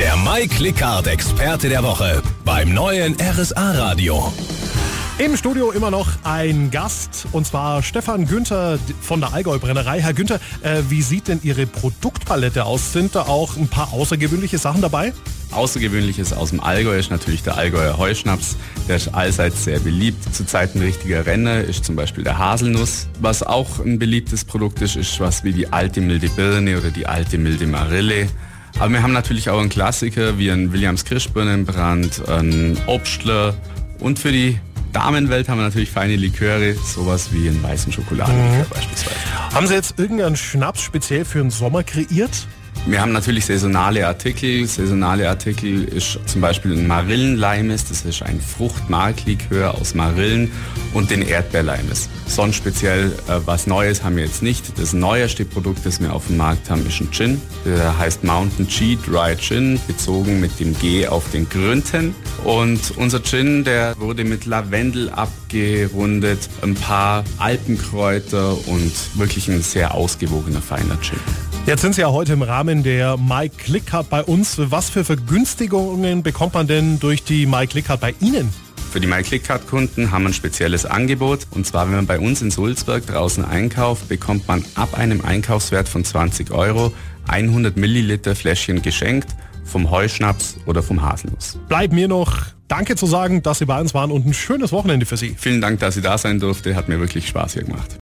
Der Mike Lickhardt Experte der Woche beim neuen RSA Radio. Im Studio immer noch ein Gast und zwar Stefan Günther von der Allgäu Brennerei. Herr Günther, äh, wie sieht denn Ihre Produktpalette aus? Sind da auch ein paar außergewöhnliche Sachen dabei? Außergewöhnliches aus dem Allgäu ist natürlich der Allgäuer Heuschnaps. Der ist allseits sehr beliebt. Zurzeit ein richtiger Renner ist zum Beispiel der Haselnuss. Was auch ein beliebtes Produkt ist, ist was wie die alte milde Birne oder die alte milde Marille. Aber wir haben natürlich auch einen Klassiker wie ein Williams Kirschbirnenbrand, ein Obstler und für die Damenwelt haben wir natürlich feine Liköre, sowas wie einen weißen Schokoladenlikör mhm. beispielsweise. Haben Sie jetzt irgendeinen Schnaps speziell für den Sommer kreiert? Wir haben natürlich saisonale Artikel. Saisonale Artikel ist zum Beispiel ein Marillenleimes, das ist ein Fruchtmarklikör aus Marillen und den Erdbeerleimes. Sonst speziell äh, was Neues haben wir jetzt nicht. Das neueste Produkt, das wir auf dem Markt haben, ist ein Gin. Der heißt Mountain G Dry Gin, bezogen mit dem G auf den Grünten. Und unser Gin, der wurde mit Lavendel abgerundet, ein paar Alpenkräuter und wirklich ein sehr ausgewogener, feiner Gin. Jetzt sind Sie ja heute im Rahmen der My Click Card bei uns. Was für Vergünstigungen bekommt man denn durch die My Click Card bei Ihnen? Für die MyClickCard-Kunden haben wir ein spezielles Angebot. Und zwar, wenn man bei uns in Sulzberg draußen einkauft, bekommt man ab einem Einkaufswert von 20 Euro 100 Milliliter Fläschchen geschenkt vom Heuschnaps oder vom Haselnuss. Bleibt mir noch Danke zu sagen, dass Sie bei uns waren und ein schönes Wochenende für Sie. Vielen Dank, dass ich da sein durfte. Hat mir wirklich Spaß hier gemacht.